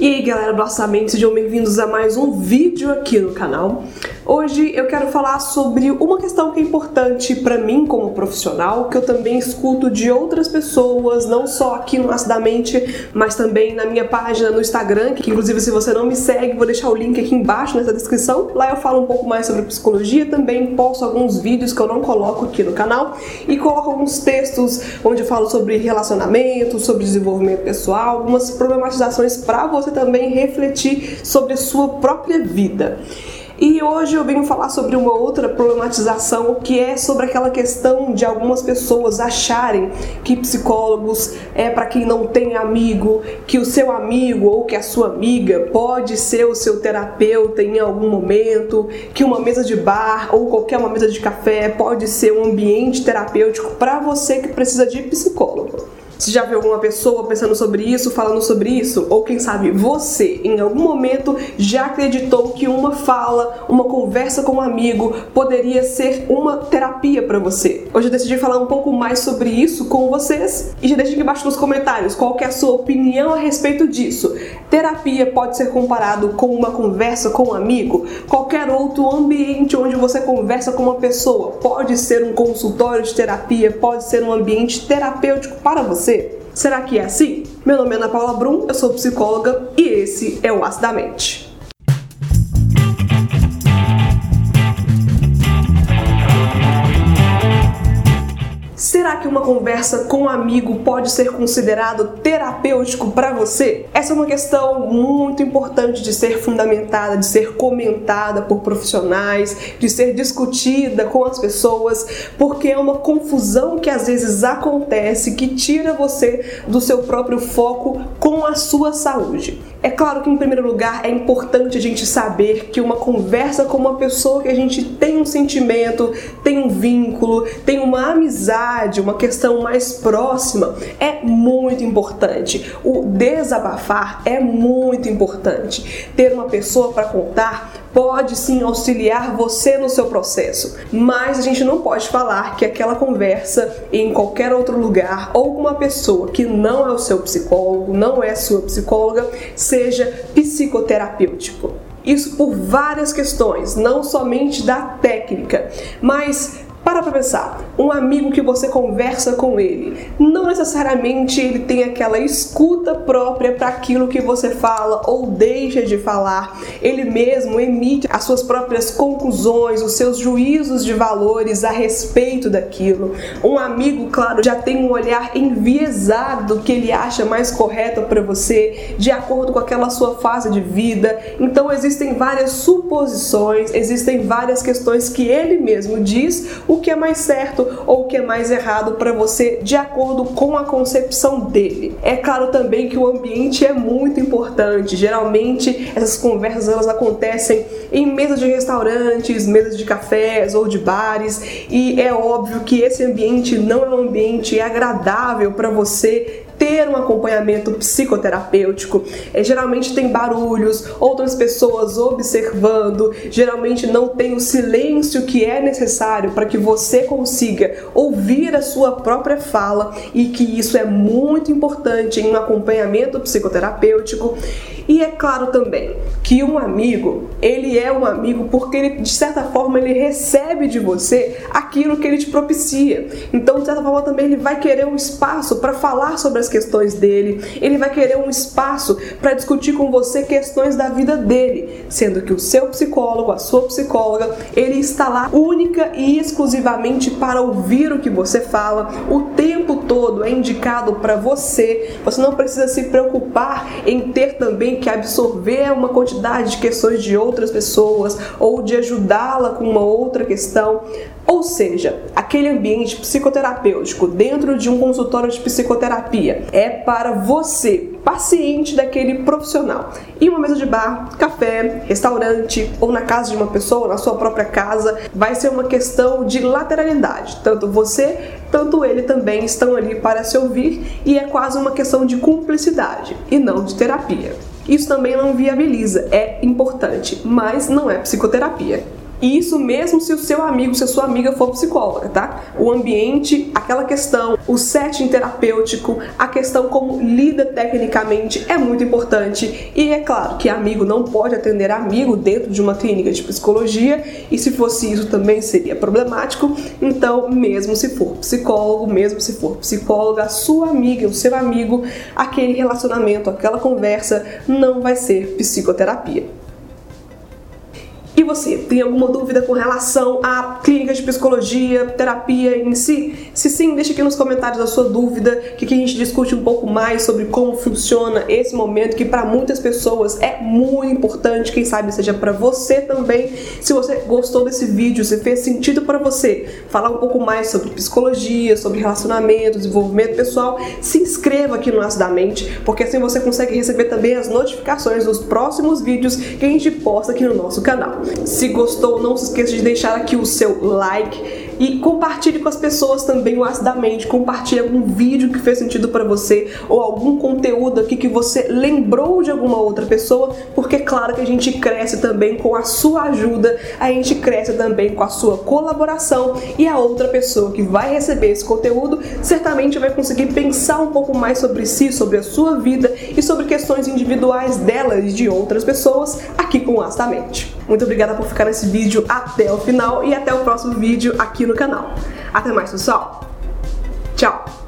E aí galera do Orçamento, sejam bem-vindos a mais um vídeo aqui no canal. Hoje eu quero falar sobre uma questão que é importante para mim como profissional, que eu também escuto de outras pessoas, não só aqui no Acidamente, mas também na minha página no Instagram, que inclusive se você não me segue, vou deixar o link aqui embaixo nessa descrição. Lá eu falo um pouco mais sobre psicologia, também posto alguns vídeos que eu não coloco aqui no canal e coloco alguns textos onde eu falo sobre relacionamento, sobre desenvolvimento pessoal, algumas problematizações para você também refletir sobre a sua própria vida. E hoje eu venho falar sobre uma outra problematização que é sobre aquela questão de algumas pessoas acharem que psicólogos é para quem não tem amigo, que o seu amigo ou que a sua amiga pode ser o seu terapeuta em algum momento, que uma mesa de bar ou qualquer uma mesa de café pode ser um ambiente terapêutico para você que precisa de psicólogo. Se já viu alguma pessoa pensando sobre isso, falando sobre isso, ou quem sabe você em algum momento já acreditou que uma fala, uma conversa com um amigo poderia ser uma terapia para você. Hoje eu decidi falar um pouco mais sobre isso com vocês e já deixa aqui embaixo nos comentários qual é a sua opinião a respeito disso. Terapia pode ser comparado com uma conversa com um amigo? Qualquer outro ambiente onde você conversa com uma pessoa pode ser um consultório de terapia, pode ser um ambiente terapêutico para você você? Será que é assim? Meu nome é Ana Paula Brum, eu sou psicóloga e esse é o Acidamente. Será que uma conversa com um amigo pode ser considerado terapêutico para você? Essa é uma questão muito importante de ser fundamentada, de ser comentada por profissionais, de ser discutida com as pessoas, porque é uma confusão que às vezes acontece que tira você do seu próprio foco com a sua saúde. É claro que, em primeiro lugar, é importante a gente saber que uma conversa com uma pessoa que a gente tem um sentimento, tem um vínculo, tem uma amizade, uma questão mais próxima, é muito importante. O desabafar é muito importante. Ter uma pessoa para contar pode sim auxiliar você no seu processo, mas a gente não pode falar que aquela conversa em qualquer outro lugar ou com uma pessoa que não é o seu psicólogo, não é sua psicóloga, seja psicoterapêutico. Isso por várias questões, não somente da técnica, mas para pra pensar, um amigo que você conversa com ele, não necessariamente ele tem aquela escuta própria para aquilo que você fala ou deixa de falar. Ele mesmo emite as suas próprias conclusões, os seus juízos de valores a respeito daquilo. Um amigo, claro, já tem um olhar enviesado do que ele acha mais correto para você, de acordo com aquela sua fase de vida. Então existem várias suposições, existem várias questões que ele mesmo diz o o que é mais certo ou o que é mais errado para você de acordo com a concepção dele. É claro também que o ambiente é muito importante. Geralmente essas conversas elas acontecem em mesas de restaurantes, mesas de cafés ou de bares e é óbvio que esse ambiente não é um ambiente agradável para você ter um acompanhamento psicoterapêutico. É, geralmente tem barulhos, outras pessoas observando, geralmente não tem o silêncio que é necessário para que você consiga ouvir a sua própria fala e que isso é muito importante em um acompanhamento psicoterapêutico. E é claro também que um amigo, ele é um amigo porque ele, de certa forma ele recebe de você aquilo que ele te propicia. Então, de certa forma também ele vai querer um espaço para falar sobre as as questões dele, ele vai querer um espaço para discutir com você questões da vida dele, sendo que o seu psicólogo, a sua psicóloga, ele está lá única e exclusivamente para ouvir o que você fala, o tempo todo é indicado para você. Você não precisa se preocupar em ter também que absorver uma quantidade de questões de outras pessoas ou de ajudá-la com uma outra questão. Ou seja, aquele ambiente psicoterapêutico dentro de um consultório de psicoterapia é para você, paciente daquele profissional. Em uma mesa de bar, café, restaurante ou na casa de uma pessoa, na sua própria casa, vai ser uma questão de lateralidade. Tanto você, tanto ele também estão ali para se ouvir e é quase uma questão de cumplicidade e não de terapia. Isso também não viabiliza, é importante, mas não é psicoterapia. Isso mesmo se o seu amigo, se a sua amiga for psicóloga, tá? O ambiente, aquela questão, o setting terapêutico, a questão como lida tecnicamente é muito importante. E é claro que amigo não pode atender amigo dentro de uma clínica de psicologia, e se fosse isso também seria problemático. Então, mesmo se for psicólogo, mesmo se for psicóloga, a sua amiga, o seu amigo, aquele relacionamento, aquela conversa não vai ser psicoterapia. E você, tem alguma dúvida com relação à clínica de psicologia, terapia em si? Se sim, deixa aqui nos comentários a sua dúvida, que aqui a gente discute um pouco mais sobre como funciona esse momento, que para muitas pessoas é muito importante, quem sabe seja para você também. Se você gostou desse vídeo, se fez sentido para você falar um pouco mais sobre psicologia, sobre relacionamento, desenvolvimento pessoal, se inscreva aqui no Aço da Mente, porque assim você consegue receber também as notificações dos próximos vídeos que a gente posta aqui no nosso canal. Se gostou, não se esqueça de deixar aqui o seu like e compartilhe com as pessoas também o acidamente, compartilhe algum vídeo que fez sentido para você ou algum conteúdo aqui que você lembrou de alguma outra pessoa, porque é claro que a gente cresce também com a sua ajuda, a gente cresce também com a sua colaboração e a outra pessoa que vai receber esse conteúdo certamente vai conseguir pensar um pouco mais sobre si, sobre a sua vida e sobre questões individuais dela e de outras pessoas aqui com o Astamente. Muito obrigada por ficar nesse vídeo até o final e até o próximo vídeo aqui no canal. Até mais, pessoal. Tchau.